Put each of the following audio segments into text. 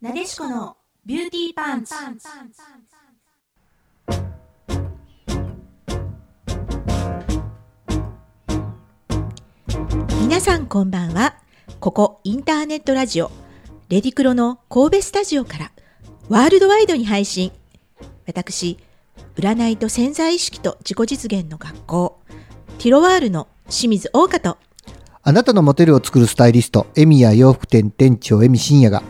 なでしこのビューティーパンチ。皆さんこんばんは。ここインターネットラジオ、レディクロの神戸スタジオからワールドワイドに配信。私、占いと潜在意識と自己実現の学校、ティロワールの清水大香とあなたのモテルを作るスタイリスト、エミや洋服店店長エミ深也が、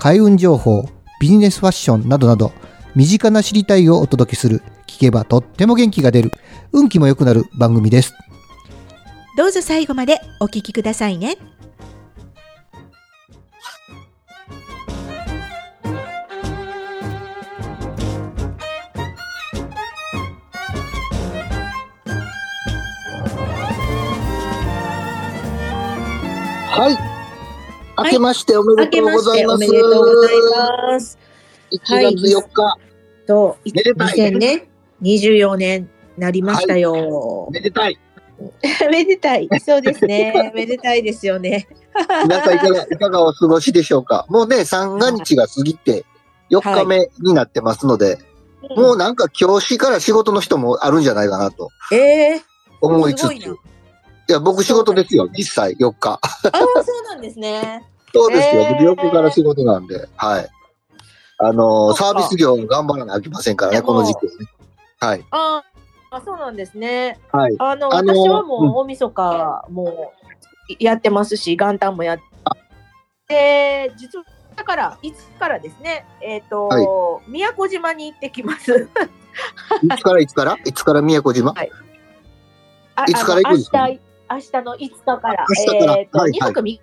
開運情報、ビジネスファッションなどなど、身近な知りたいをお届けする、聞けばとっても元気が出る、運気も良くなる番組です。どうぞ最後までお聞きくださいね。はい。明けましておめでとうございます。明けましておめでとうございます。1月4日、と、いめでたい2000年、24年なりましたよ。めでたい。めでたい。そうですね。めでたいですよね。皆さんいかが、いかがお過ごしでしょうか。もうね、三が日が過ぎて4日目になってますので、もうなんか今日から仕事の人もあるんじゃないかなとええ思いつつ。いや、僕仕事ですよ、実際4日。ああ、そうなんですね。そうですよ、へー僕4日から仕事なんで、はい。あのー、サービス業頑張らなきゃいけませんからね、この時期はね。はい。あーあ、そうなんですね。はい。あの、私はもう大晦日もやってますし、元旦もやって、実は、だから、いつからですね、えっ、と、はい宮古島に行ってきます。いつからいつから？いつから宮古島？はいあいつから行くんですか？あの明日、の5日から、明日からえっ、と、はい2泊3日。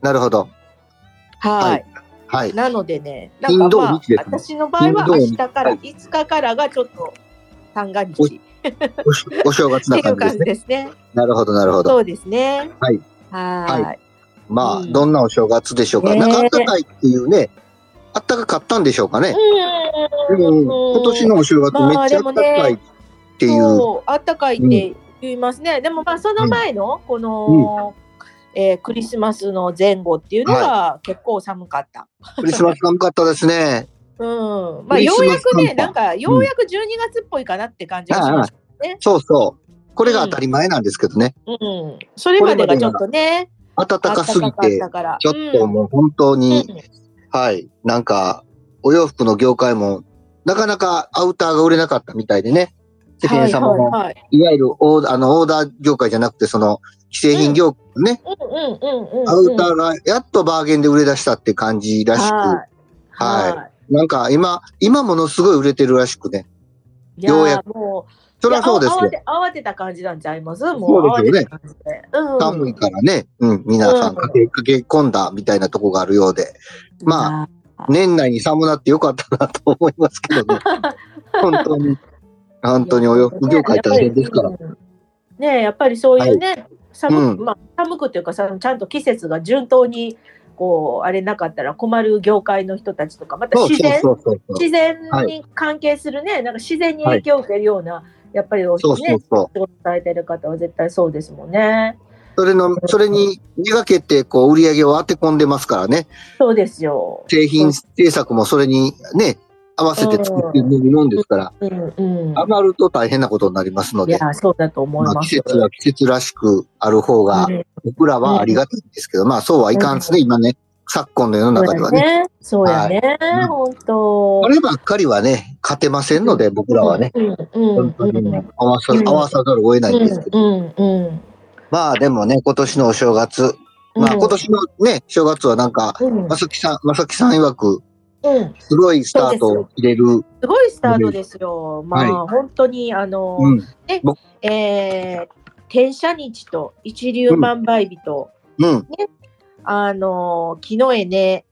なるほど。はい。はいはい。なのでね、なんかまあ私の場合は明日から、はい5日からがちょっと三が日 お正月な感じですね。なるほど、なるほど。そうですね。はい。は。はいまあ、うんどんなお正月でしょうか。ねなんかあったかいっていうね、あったかかったんでしょうかね。ううんん、今年のお正月まあめっちゃあったかいっていう、あったかいって言いますね。でもまあその前のこの、えークリスマスの前後っていうのは結構寒かった。クリスマス寒かったですね。うん。まあようやくね、なんかようやく12月っぽいかなって感じがします。そうそう。これが当たり前なんですけどね。うん。それまでがちょっとね、暖かすぎて。ちょっともう本当うんに、はい。なんか、お洋服の業界も、なかなかアウターが売れなかったみたいでね。世間様も、はいはいはい。いわゆるオーダーあのオーダー業界じゃなくて、その、既製品業界ね。アウターがやっとバーゲンで売れ出したって感じらしく、はい。はいなんか今、今ものすごい売れてるらしくね。ようやーもう、そりゃそうですよ慌て慌てた感じなんちゃいます？もうそうですよね慌てた感じで。うん。寒いからね、うん、皆さん駆け駆け込んだみたいなとこがあるようで、まあ。年内に寒なってよかったなと思いますけどね。本当に、本当にお洋服業界大変ですから。ねえやっぱりそういうね、寒うんくまあ、寒くっていうかさちゃんと季節が順当にこうあれなかったら困る業界の人たちとかまた自然。自然に関係するね、なんか自然に影響を受けるような、やっぱりおそうそうねそう。仕事されてる方は絶対そうですもんね。それの、それにめがけて、こう、売り上げを当て込んでますからね。そうですよ。製品制作もそれにね、合わせて作っているもんですから、うんうん。余ると大変なことになりますので、そうだと思い。季節は季節らしくある方が、うん僕らはありがたいんですけど、まあそうはいかんですね、今ね、昨今の世の中ではね。そうやね。そうやね。うん本当こ。ればっかりはね、勝てませんので、僕らはね、本当にうん合わさうん合わさざるを得ないんですけど、うんうんまあでもね、今年のお正月、うん。まあ今年のね、正月はなんか、うんまさきさん、まさきさん曰く、うん、すごいスタートを切れる。すごいスタートですよ。まあ、本当にあの、うん。えー、天赦日と一粒万倍日と、うん。あの木の絵ね、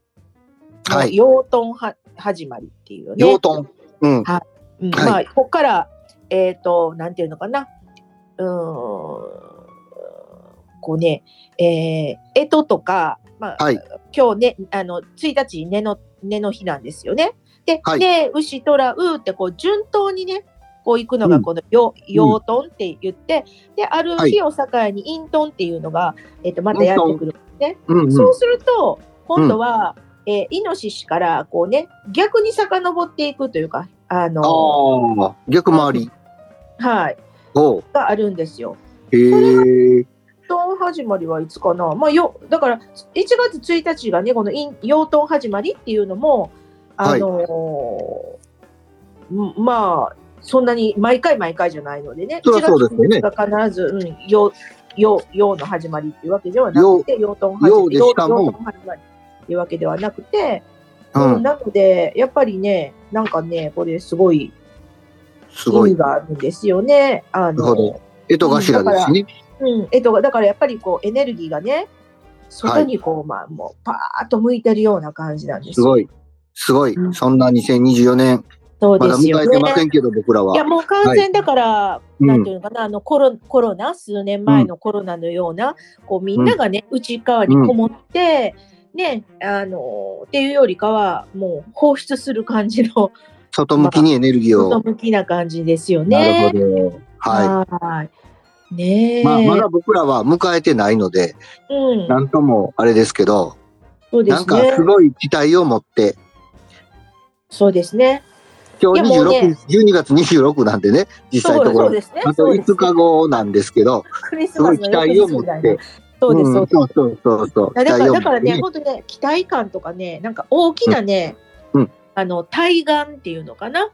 はい養豚は始まりっていうね。養豚。うん。うんはいまあ、ここから、えっ、と、なんていうのかな。うーん。こうね、えー、干支とか、まあ、はい。今日ね、あの、1日、根の、根の日なんですよね。で、はいで、牛、虎、うって、こう、順当にね、こう行くのが、うんこの、よ、養豚って言って、で、あるはい日を境に、陰豚っていうのが、えっ、と、またやってくる。うんうん。そうすると、今度は、えーイノシシからこうね、逆に遡っていくというか、あの、ああ、逆回り。はい、があるんですよ。へえ。養豚始まりはいつかな、まあ、よだから1月1日がね、この養豚始まりっていうのも、あのーんまあ、そんなに毎回毎回じゃないのでね、そりゃそうですよね。1月1日が必ず、うん、養養養の始まりっていうわけではなくて、養豚始ま養り、養豚始まりっていうわけではなくて、ううんん、なので、やっぱりね、なんかね、これすごいすごい。意味があるんですよね。あのど。江戸頭ですしね。うん、えっと、だからやっぱりこうエネルギーがね、外にこう、まあもうパーッと向いてるような感じなんですよ。すごい。すごい。うんそんな2024年、そうまだ迎えですよね。てませんけど、僕らは。いやもう完全だから、うんなんていうのかな、あのコロコロナ、数年前のコロナのような、こうみんながね、内側にこもって、ね、あのっていうよりかは、もう放出する感じの、外向きにエネルギーを。外向きな感じですよなね。るほど。ははい。ね。まあ、まだ僕らは迎えてないので、うん、なんともあれですけど、そうですねなんかす。ごい期待を持って、そうですね。今日いやもうね26、12月26なんでね、実際のところ。そうですね。あとそうです5日後なんですけど、すごい期待を持って。そうです、そうです。んそうそうそう。だからね、本当ね、期待感とかね、なんか大きなね、うんあの対岸っていうのかな、うん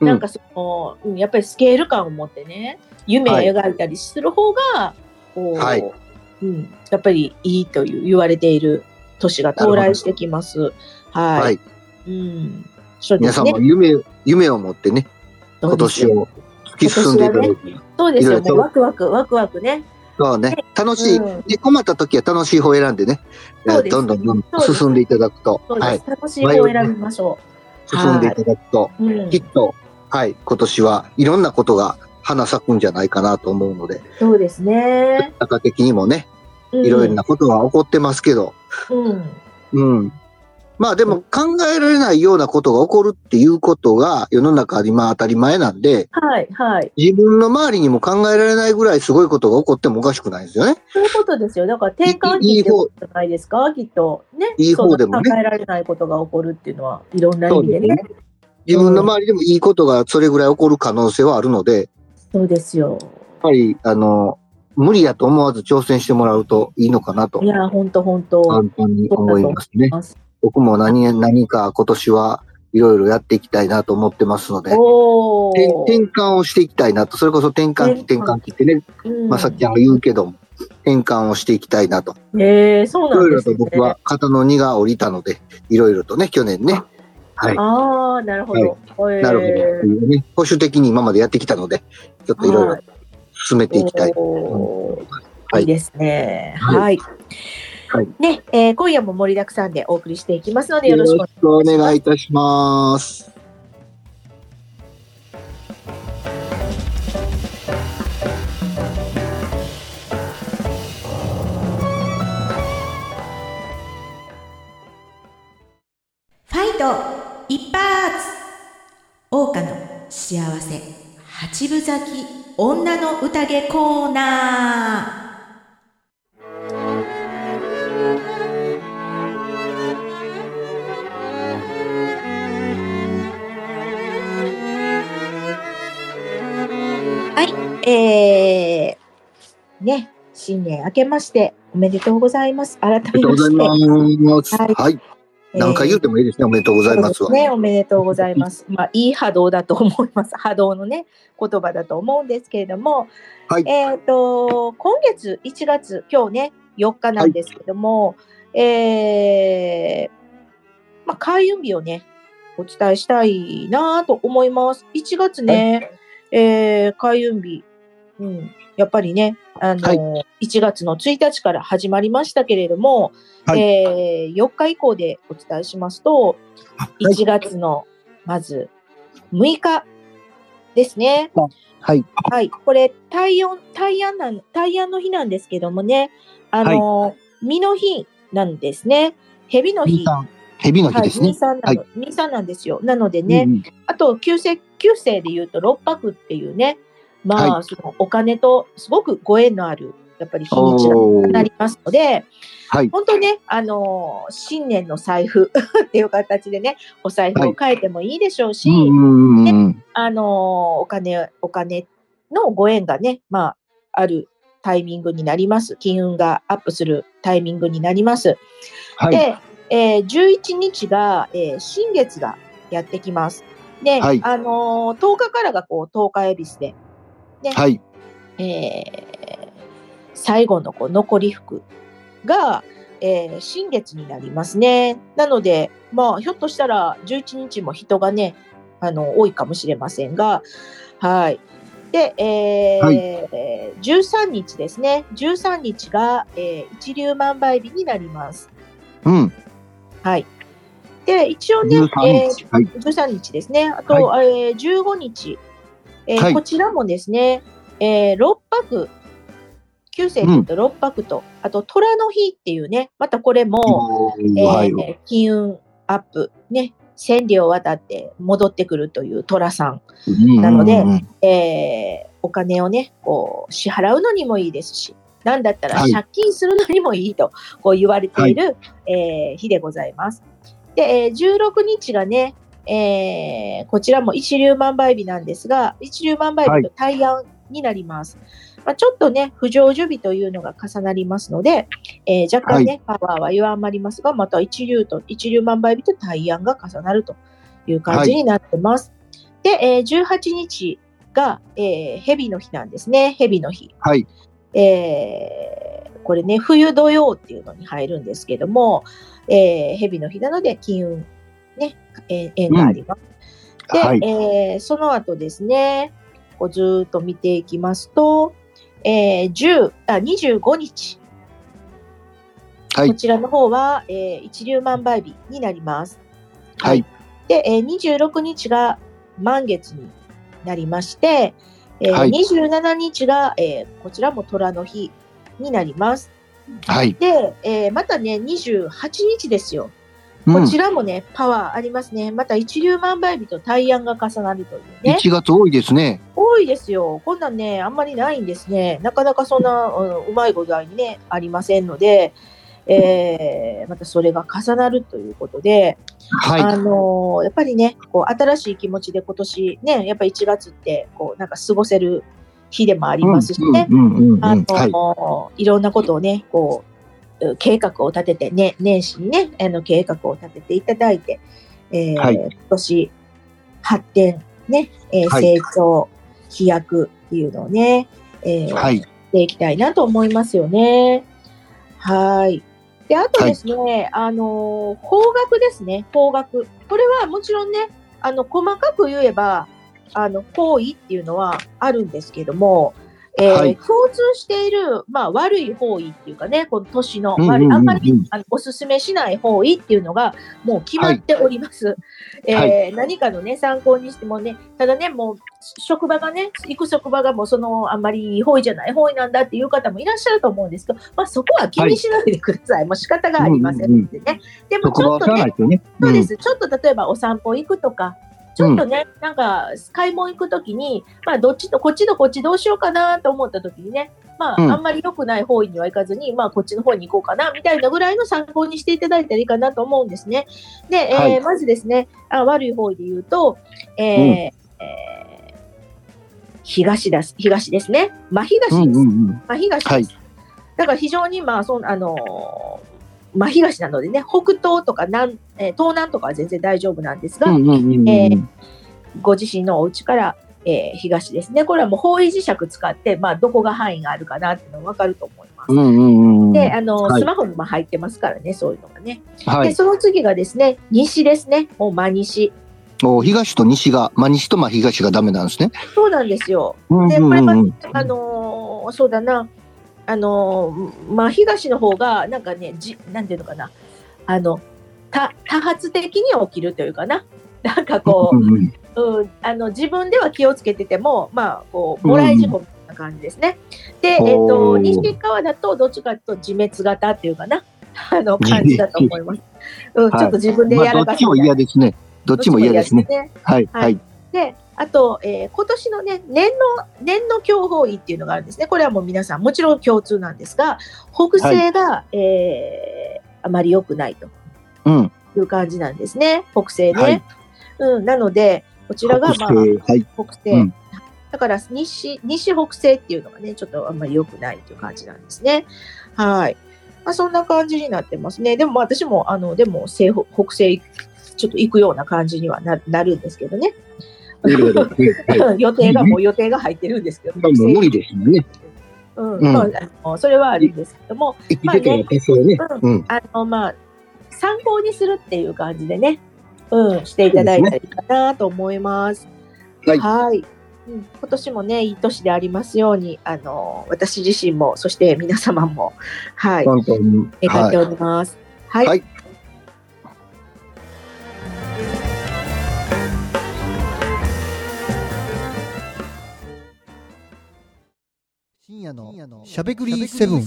なんかその、うん、やっぱりスケール感を持ってね、夢を描いたりする方が、こうはいうん、やっぱりいいという言われている年が到来してきます。はい。はい。うん、そうですね皆さんも。夢、夢を持ってね、今年を突き進んでいただいて。そうですよ、いろいろともうワクワク、ワクワクね。そうね。楽しい。うんで困った時は楽しい方を選んでね、ですどんどんどん進んでいただくと。はい。楽しい方を選びましょ進んでいただくと、きっと、はい、今年はいろんなことが花咲くんじゃないかなと思うので、そうですね。中的にもね、うんいろいろなことが起こってますけど、うん。うん。まあでも考えられないようなことが起こるっていうことが世の中にまあ当たり前なんで、はい、はい。自分の周りにも考えられないぐらいすごいことが起こってもおかしくないですよね。そういうことですよ。だから転換期ってことじゃないですか、きっと。ね。いい方でもね考えられないことが起こるっていうのは、いろんな意味でね。自分の周りでもいいことがそれぐらい起こる可能性はあるので、そうですよ。やっぱり、あの、無理やと思わず挑戦してもらうといいのかなとい、や、本当本当。簡単に思いますね。ます僕も何、何か今年はいろいろやっていきたいなと思ってますので、お転換をしていきたいなと、それこそ転換期、転転換換期ってね、うんまさきちゃんが言うけども、転換をしていきたいなと。えー、そういろろとないんですね。僕は肩の荷が下りたので、いろいろとね、去年ね、はい、ああ、なるほど。えーなるほど。というね、保守的に今までやってきたので、ちょっといろいろはい進めていきたい。はいいいですね。はいはい。はいね、えー今夜も盛りだくさんでお送りしていきますので、よよろし。くお願いいたします。桜花の幸せ八分咲き女の宴コーナはい、えー、ね、新年明けましておめでとうございます。改ありがめとうまございして。ます。はい。何回言うてもいいですね。おめでとうございますね、おめでとうございます。まあ、いい波動だと思います。波動のね、言葉だと思うんですけれども、はいえっ、と、今月1月、今日ね、4日なんですけども、えーまあ、開運日をね、お伝えしたいなと思います。1月ね、えー開運日、うん、やっぱりね、あのー1月の1日から始まりましたけれども、はいえー4日以降でお伝えしますと、はい1月のまず6日ですね。はい。はい、これ大安大安なん大安の日なんですけどもね、あのー、実の日なんですね。蛇の日。蛇の日はい、ですね二。三なの、二三なんですよ。なのでね、うんうんあと、旧世、旧世で言うと、六白っていうね、まあ、はそのお金とすごくご縁のあるやっぱり日にちがおーなりますので、はい。本当ね、あのー新年の財布 っていう形でね、お財布を変えてもいいでしょうし、あのーお金、お金のご縁がね、まあ、あるタイミングになります。金運がアップするタイミングになります。はい。で、えー11日が、えー新月がやってきます。で、はいあのー10日からがこう、10日恵比寿で、ね、はい。えー最後のこう残り服が、えー新月になりますね。なので、まあ、ひょっとしたら11日も人がね、あの、多いかもしれませんが、はい。で、えーはい13日ですね。13日が、えー一粒万倍日になります。うん。はい。で、一応ね、13えー日。はい。13日ですね。あと、えー15日、えーはい。こちらもですね、えー6泊、9世と6泊と、あと虎の日っていうね、またこれも、えーはい。金運アップ、ね、千里を渡って戻ってくるという虎さん、なのでえーお金をね、こう支払うのにもいいですし、なんだったらはい。借金するのにもいいとこう言われている、えー日でございます。で、えー16日がね、えーこちらも一粒万倍日なんですが、一粒万倍日と大安になります。まあ、ちょっとね、不成就日というのが重なりますので、えー若干ね、パワーは弱まりますが、また一流と、一粒万倍日と大安が重なるという感じになってます。で、えー18日が、えー、蛇の日なんですね。蛇の日。はい。えーこれね、冬土曜っていうのに入るんですけども、えー、蛇の日なので金運、ね、えー縁があります。で、はい。えーその後ですね、こうずーっと見ていきますと、えー10あ25日、はいこちらの方は、えー一粒万倍日になります。はい。で、えー26日が満月になりまして、えーはい27日が、えーこちらも虎の日になります。はい。で、えーまたね、28日ですよ。うんこちらもね、パワーありますね。また一粒万倍日と大安が重なるというね。1月多いですね。多いですよ。こんなんね、あんまりないんですね。なかなかそんな、うんうまい具合にね、ありませんので、えーまたそれが重なるということで、はい。あのーやっぱりね、こう、新しい気持ちで今年ね、やっぱり1月って、こう、なんか過ごせる日でもありますしね、あのはい。ろんなことをね、こう、う計画を立てて、ね、年始にね、あの計画を立てていただいて、えーはい今年、発展、ね、えーはい成長、飛躍っていうのをね、えーはい。していきたいなと思いますよね。はい。で、あとですね、あのー、方角ですね、方角。これはもちろんね、あの、細かく言えば、あの、方位っていうのはあるんですけども、えーはい共通している、まあ、悪い方位っていうかね、この年のうんうん悪い、うんうんあんまりあのおすすめしない方位っていうのがもう決まっております。えー何かのね、参考にしてもね、ただね、もう職場がね、行く職場がもうそのあんまりいい方位じゃない方位なんだっていう方もいらっしゃると思うんですけど、まあそこは気にしないでください。もう仕方がありませんのでね。でも職場は知ちょっとね、ね。そうです。ちょっと例えばお散歩行くとか、ちょっとね、なんか買い物行くときに、まあどっちとこっちとこっちどうしようかなと思ったときにね、まあ、うんあんまり良くない方位には行かずに、まあこっちの方に行こうかなみたいなぐらいの参考にしていただいたらいいかなと思うんですね。で、えーはいまずですね、あ悪い方位で言うと、えーうんえー東です東ですね。真東うんです。うんうん。真東です。はいだから非常に、まあ、そんあのー真東なのでね、北東とか南、えー東南とかは全然大丈夫なんですが、うんうんうんうんえご自身のお家から、えー東ですね。これはもう方位磁石使って、まあ、どこが範囲があるかなっていうのが分かると思います。で、あの、はいスマホにも入ってますからね、そういうのがね。で、はい。その次がですね、西ですね。もう真西。お東と西が、まあ西とまあ東がダメなんですね。そうなんですよ。で、これは、あのーそうだな、あのーまあ、東の方が、なんかね、じ、なんていうのかな、あの、多多発的に起きるというかな。なんかこう、うんうんうん、あの自分では気をつけてても、まあ、こう、もらい事故みたいな感じですね。で、えっ、ー西側だと、どっちかというと自滅型っていうかな、あの、感じだと思います。うん、はいちょっと自分でまあどっちも嫌ですね。どっちも嫌ですね。。はいははいい。で、あと、えー今年のね、年の、年の強法位っていうのがあるんですね。これはもう皆さん、もちろん共通なんですが、北西が、えーあまり良くないとうん。いう感じなんですね。北西ね。はいうん、なので、こちらが、まあ、はい。北西。うんだから西、西北西っていうのがね、ちょっとあんまり良くないという感じなんですね。はい。まあ、そんな感じになってますね。でもまあ私も、あの、でも西北北西、ちょっと行くような感じにはななるんですけどね。予定がもう予定が入ってるんですけど、無理ですね。うん、うんまああのそれはあるんですけども、生きてたら多少ね。うん。あの、まあ、参考にするっていう感じでね、うん、していただいたらいいかなと思います。はいはい。うん、今年もね、いい年でありますように、あの、私自身も、そして皆様も、はい。願ってはおります。はい。深夜のしゃべくりセブン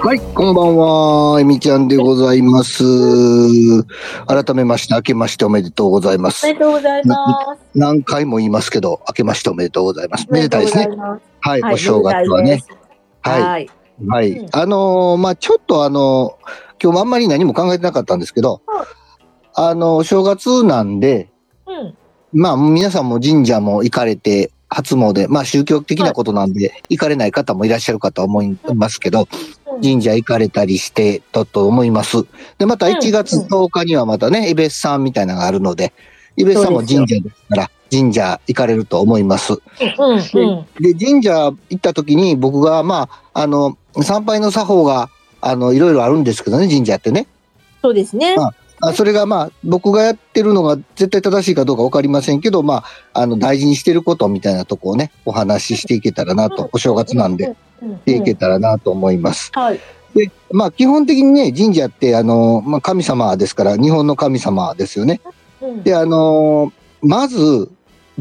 はい、こんばんは。えみちゃんでございます。改めまして、明けましておめでとうございますおめ。でとうございます。何回も言いますけど、明けましておめでとうございます。めでたいですね。はい、はい、お正月はね。はい。はい。あのーまあちょっとあの今日もあんまり何も考えてなかったんですけど、はいあのお正月なんで、うん。まあ皆さんも神社も行かれて、初詣、まあ宗教的なことなんで、行かれない方もいらっしゃるかと思いますけど、うん神社行かれたりしてたと思います。で、またうん1月10日にはまたね、イベスさんみたいなのがあるので、イベスさんも神社ですから、神社行かれると思います。で、神社行った時に僕が、まあ、あの、参拝の作法が、あの、いろいろあるんですけどね、神社ってね。そうですね。ああそれがまあ、僕がやってるのが絶対正しいかどうかわかりませんけど、まあ、あの、大事にしてることみたいなとこをね、お話ししていけたらなと、お正月なんで、していけたらなと思います。はい。で、まあ、基本的にね、神社って、あの、まあ、神様ですから、日本の神様ですよね。うんで、あのまず、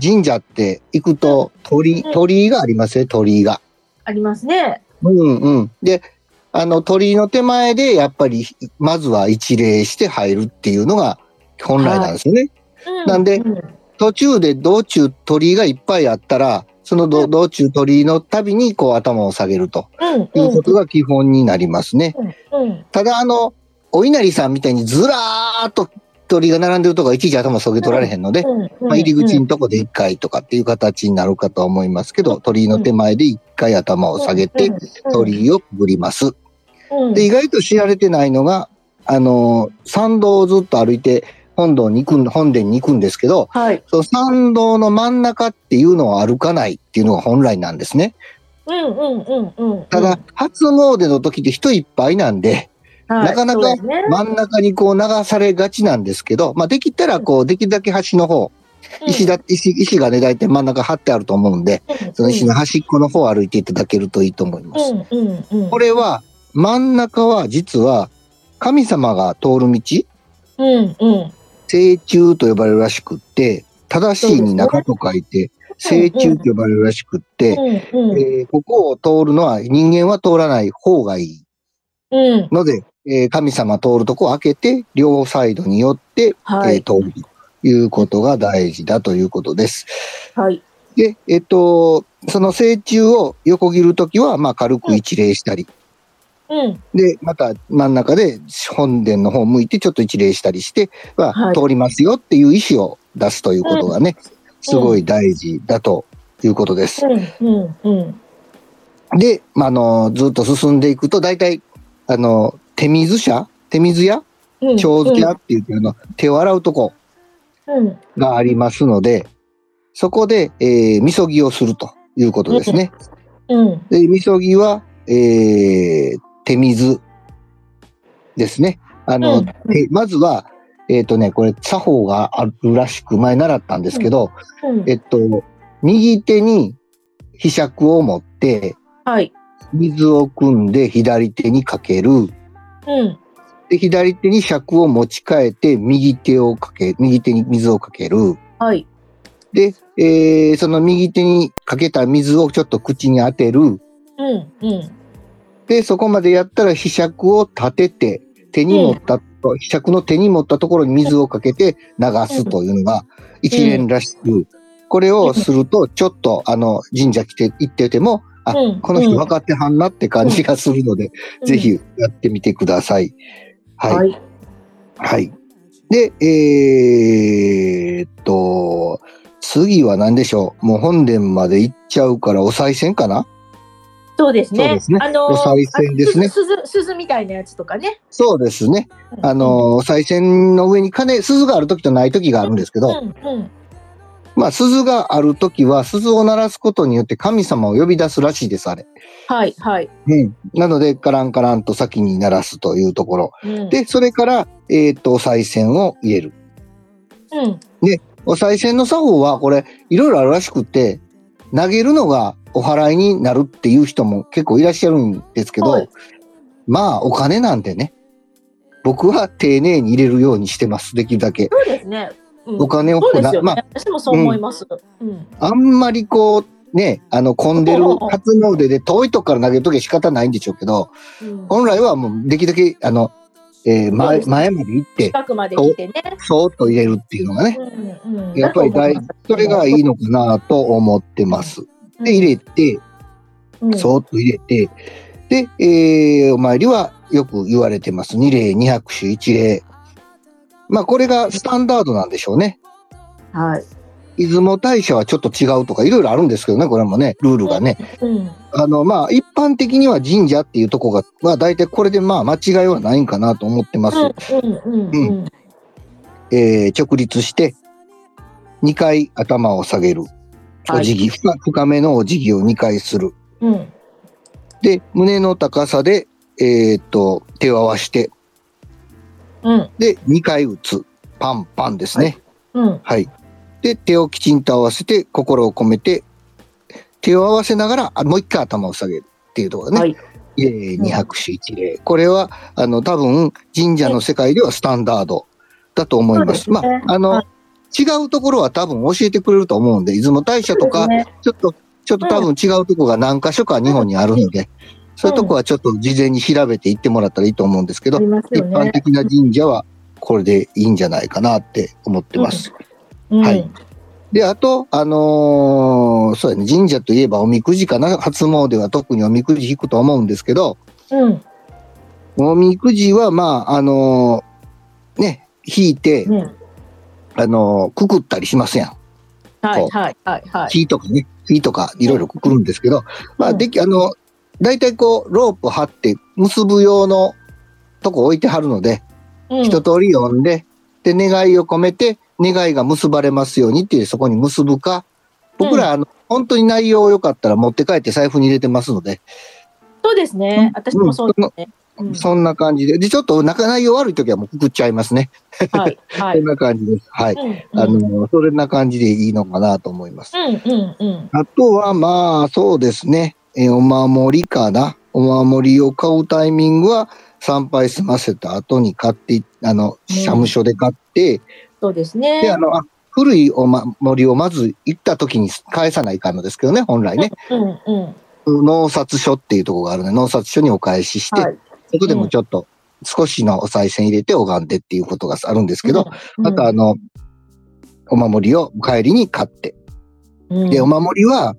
神社って行くと、鳥鳥居がありますね、鳥居が。ありますね。うんうん。で、あの、鳥居の手前で、やっぱり、まずは一礼して入るっていうのが本来なんですよね。うなんでうん。途中で道中鳥居がいっぱいあったら、そのうん。道道中鳥居のたびにこう頭を下げるとうん。いうことが基本になりますね。ただ、あの、お稲荷さんみたいにずらーっと鳥居が並んでるとこはいちいち頭下げ取られへんので、うん。まあ、入り口のとこで一回とかっていう形になるかと思いますけど、鳥居の手前で一回頭を下げて、鳥居をくぐります。うん。で、意外と知られてないのが、あの、参道をずっと歩いて本堂に行くん、本殿に行くんですけど、はい。その参道の真ん中っていうのを歩かないっていうのが本来なんですね。うんうんうんうん。ただ、初詣の時って人いっぱいなんで、はい、なかなか真ん中にこう流されがちなんですけど、まあできたらこう、できるだけ端の方、石だ、石、石がね、大体真ん中張ってあると思うんで、その石の端っこの方を歩いていただけるといいと思います。うんうんうん。これは、真ん中は実は神様が通る道、うんうん。聖中と呼ばれるらしくって、正しいに中と書いて、聖中と呼ばれるらしくって、うんうん。えーここを通るのは人間は通らない方がいいうん。ので、えー神様通るとこを開けて、両サイドによって、はいえー通るということが大事だということです。はい。で、えっと、その聖中を横切るときは、まあ軽く一礼したり、うん。で、また真ん中で本殿の方を向いてちょっと一礼したりして、まあはい通りますよっていう意思を出すということがね、すごい大事だということです。うんうんうん。で、まあ、あの、ずっと進んでいくと、大体、あの、手水舎手水屋うん。長水屋って言って、あの、手を洗うとこうん。がありますので、そこで、えー、みそぎをするということですね。うん。で、みそぎは、えー、手水ですね。あの、うんてまずは、えっ、とね、これ、作法があるらしく、前習ったんですけど、うん。えっと、右手にひしゃくを持って、はい。水を汲んで左手にかける。うん。で、左手に尺を持ち替えて、右手をかけ、右手に水をかける。はい。で、えーその右手にかけた水をちょっと口に当てる。うん。うん。で、そこまでやったら、被尺を立てて、手に持った、被尺の手に持ったところに水をかけて流すというのが一連らしく、これをすると、ちょっと、あの、神社来て、行ってても、あ、うんこの人分かってはんなって感じがするので、ぜひやってみてください。はい。はい。はい。で、えーっと、次は何でしょう。もう本殿まで行っちゃうから、お賽銭かな？そうですね。すねあのお賽銭ですねあ鈴、鈴鈴みたいなやつとかね。そうですね。あの、お賽銭の上に鐘、鈴がある時とない時があるんですけど、うん、うん。まあ、鈴がある時は、鈴を鳴らすことによって神様を呼び出すらしいです、あれ。はい、はい。うん。なので、カランカランと先に鳴らすというところ。うん、で、それから、えーっと、お賽銭を入れる。うん。お賽銭の作法は、これ、いろいろあるらしくて、投げるのがお払いになるっていう人も結構いらっしゃるんですけど、はいまあ、お金なんでね、僕は丁寧に入れるようにしてます、できるだけ。そうですね。うんお金をそう。まあ私もそう思います。うん。あんまりこう、ね、あの、混んでる初詣で遠いとこから投げるときは仕方ないんでしょうけど、うん本来はもうできるだけ、あの、えー前前まで行って、近くまで来てね。そーっと入れるっていうのがね、うんうんやっぱり大、それがいいのかなと思ってます。で、入れて、うんそーっと入れて、で、えーお参りはよく言われてます。二礼、二拍手、一礼。まあ、これがスタンダードなんでしょうね。はい。出雲大社はちょっと違うとか、いろいろあるんですけどね、これもね、ルールがね。うん。ああの、まあ、一般的には神社っていうとこが、まあ、大体これでまあ、間違いはないんかなと思ってます。うんうんうんえー直立して、2回頭を下げる。お辞儀、深深めのお辞儀を2回する。うん。うん。で、胸の高さで、えーっと、手を合わせて、うん。で、2回打つ。パンパンですね。うん。はい。で、手をきちんと合わせて、心を込めて、手を合わせながら、あもう一回頭を下げるっていうところね。はい。えー、二拍手一礼。これは、あの、多分、神社の世界ではスタンダードだと思います。まあ、あの、は違うところは多分教えてくれると思うんで、出雲大社とか、ねちょっと、ちょっと多分違うとこが何箇所か日本にあるので、そういうとこはちょっと事前に調べて行ってもらったらいいと思うんですけどあり、ます一般的な神社はこれでいいんじゃないかなって思ってます。うんはい。で、あと、あのーそうやね、神社といえばおみくじかな。初詣は特におみくじ引くと思うんですけど、うん。おみくじは、まあ、あのーね、引いて、うん。あのーくくったりしますやん。はいはいはいはい。木とかね、木とかいろいろくくるんですけど、まあ、うんでき、あの、大体こう、ロープ張って結ぶ用のとこ置いてはるので、うん一通り読んで、で、願いを込めて、願いが結ばれますようにっていう、そこに結ぶか、僕ら、あの、本当に内容良かったら持って帰って財布に入れてますので、そうですね。私もそうですね。うんそんな感じで。で、ちょっと中内容悪い時はもうくくっちゃいますね。はいはい。そんな感じです。はい。うんあの、それな感じでいいのかなと思います。うんうんうん。あとは、まあ、そうですね。えーお守りかな。お守りを買うタイミングは、参拝済ませた後に買って、あの、うん社務所で買って、そうですで、ねあ。の、あ古いお守りをまず行った時に返さないかんのですけどね、本来ね。うんうん。納札所っていうところがあるので、納札所にお返しして、はい。そこでもちょっと少しのお賽銭入れて拝んでっていうことがあるんですけど、うん、あとあの、お守りを帰りに買って。うん、で、お守りは、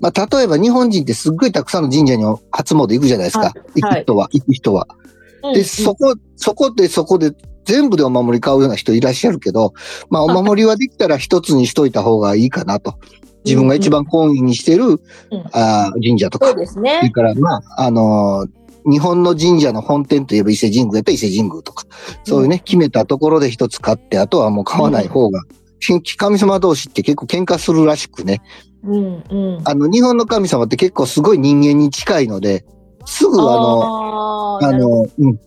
まあ、例えば日本人ってすっごいたくさんの神社に初詣行くじゃないですか。はい行く人は、行く人は。うんで、そこ、そこでそこで全部でお守り買うような人いらっしゃるけど、まあ、お守りはできたら一つにしといた方がいいかなと。自分が一番懇意にしてる、あー神社とかそう。ですそれね。から、まあ、あのー日本の神社の本店といえば伊勢神宮やったら伊勢神宮とか、そういうね、決めたところで一つ買って、あとはもう買わない方が、神様同士って結構喧嘩するらしくね。うんうん。あの、日本の神様って結構すごい人間に近いので、すぐあの、あの、うん、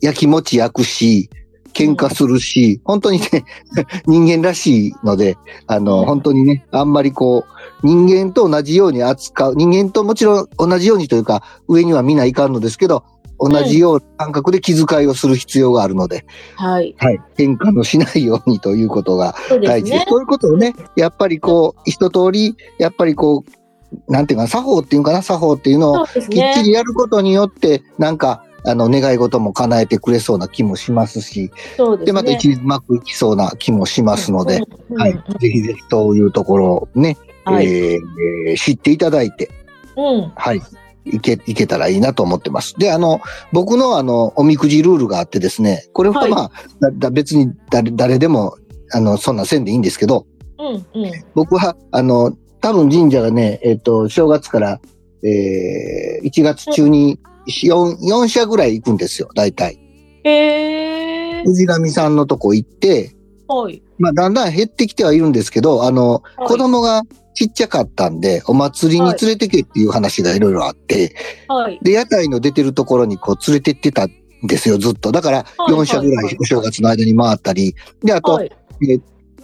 焼きもち焼くし、喧嘩するし、本当にね、人間らしいので、あの、うん。本当にね、あんまりこう、人間と同じように扱う、人間ともちろん同じようにというか、上にはみんないかんのですけど、同じような感覚で気遣いをする必要があるので、はい。はい。変化のしないようにということが大事です。ね。そういうことをね、やっぱりこう、一通り、やっぱりこう、なんていうかな、作法っていうかな、作法っていうのをきっちね。りやることによって、なんか、あの、願い事も叶えてくれそうな気もしますし、で、そうですね。また一日うまくいきそうな気もしますので、うん、はいうん。ぜひぜひそういうところをね、はい。えー知っていただいて、うん。はい。いけ、いけたらいいなと思ってます。で、あの、僕のあの、おみくじルールがあってですね、これははいまあ、だだ別に誰、誰でも、あの、そんなせんでいいんですけど、うん。うん。僕は、あの、多分神社がね、えっ、と、正月から、えー、1月中に4、4社ぐらい行くんですよ、大体。へえ。藤神さんのとこ行って、はい。まあ、だんだん減ってきてはいるんですけど、あの、はい子供がちっちゃかったんで、お祭りに連れてけっていう話がいろいろあって、はい。で、屋台の出てるところにこう連れてってたんですよ、ずっと。だから、はい4社ぐらいお正月の間に回ったり、で、あと、はい。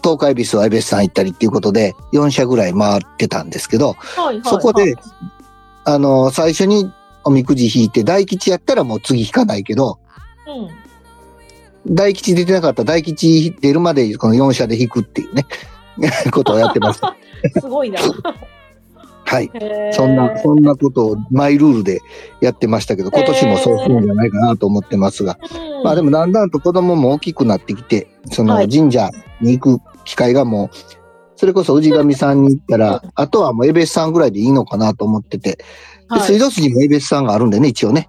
東海ビスはエベスさん行ったりっていうことで、4社ぐらい回ってたんですけど、はい。そこで、あの、最初におみくじ引いて、大吉やったらもう次引かないけど、うん。大吉出てなかったら大吉出るまでこの4社で引くっていうね、ことをやってます。すごいな。はい。そんな、そんなことをマイルールでやってましたけど、今年もそうするんじゃないかなと思ってますが、うん。まあでもだんだんと子供も大きくなってきて、そのはい。神社に行く機会がもう、それこそ氏神さんに行ったら、あとはもうエベスさんぐらいでいいのかなと思ってて、で、はい。水道筋もエベスさんがあるんでね、一応ね、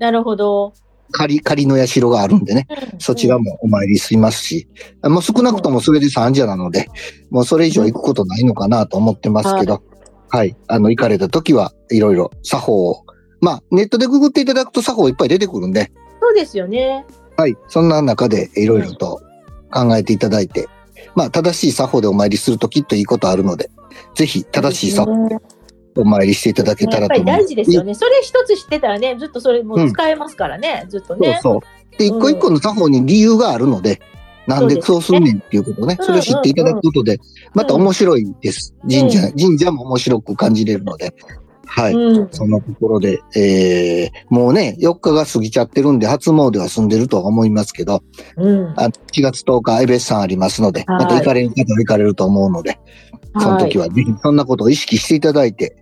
なるほど。仮、仮の社があるんでね、そちらもお参りしますし、もう少なくともそれで三社なので、もうそれ以上行くことないのかなと思ってますけど、はい、あの、行かれた時はいろいろ作法を、まあ、ネットでググっていただくと作法いっぱい出てくるんで、そうですよね。はい。そんな中でいろいろと考えていただいて、まあ、正しい作法でお参りするときっといいことあるので、ぜひ正しい作法でお参りしていただけたやっぱりらと思います。大事ですよね。それ一つ知ってたらね、ずっとそれも使えますからね、ずっとね。そうそう。で、一個一個の作法に理由があるので、なんでそうするねんっていうことをね、うんそれを知っていただくことで、また面白いです。神社、神社も面白く感じれるので、はい。うん。そんなところで、えー、もうね、4日が過ぎちゃってるんで、初詣は済んでるとは思いますけど、うん。あ4月10日、エベスさんありますので、はいまた行かれる方は行かれると思うので、その時はぜひそんなことを意識していただいて、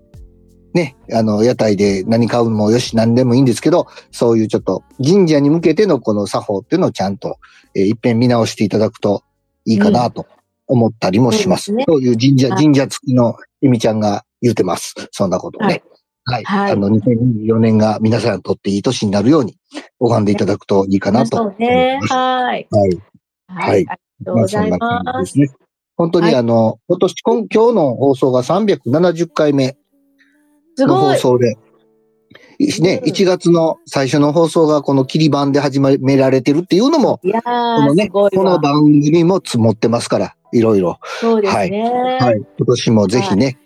ね、あの、屋台で何買うのもよし、何でもいいんですけど、そういうちょっと神社に向けてのこの作法っていうのをちゃんと、えー一遍見直していただくといいかなと思ったりもします。そうですねそういう神社、はい神社付きのえみちゃんが言ってます。そんなことをね。はい。はいあの、2024年が皆さんにとっていい年になるように、拝んでいただくといいかなとそう思いね。ます。はい。はい。はい。ありがとうございます。ね。本当にはいあの、今年、今今日の放送が370回目の。放送で、いね、うん1月の最初の放送がこの切り板で始められてるっていうのも、このー、ね、このわ。番組も積もってますから、いろいろ。そうですね。はい。今年もぜひね、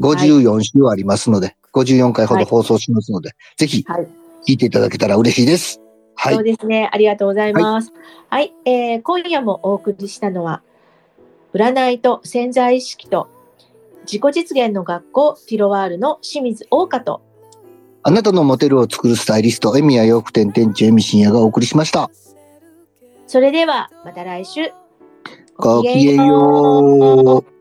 54週ありますので、54回ほど放送しますので、ぜひはい。聞いていただけたら嬉しいです。はそうい。ですね。ありがとうございます。はい。えー今夜もお送りしたのは、占いと潜在意識と自己実現の学校ティロワールの清水大香と、あなたのモデルを作るスタイリスト、エミヤ洋服店店長エミ深夜がお送りしました。それではまた来週。ごきげんよう。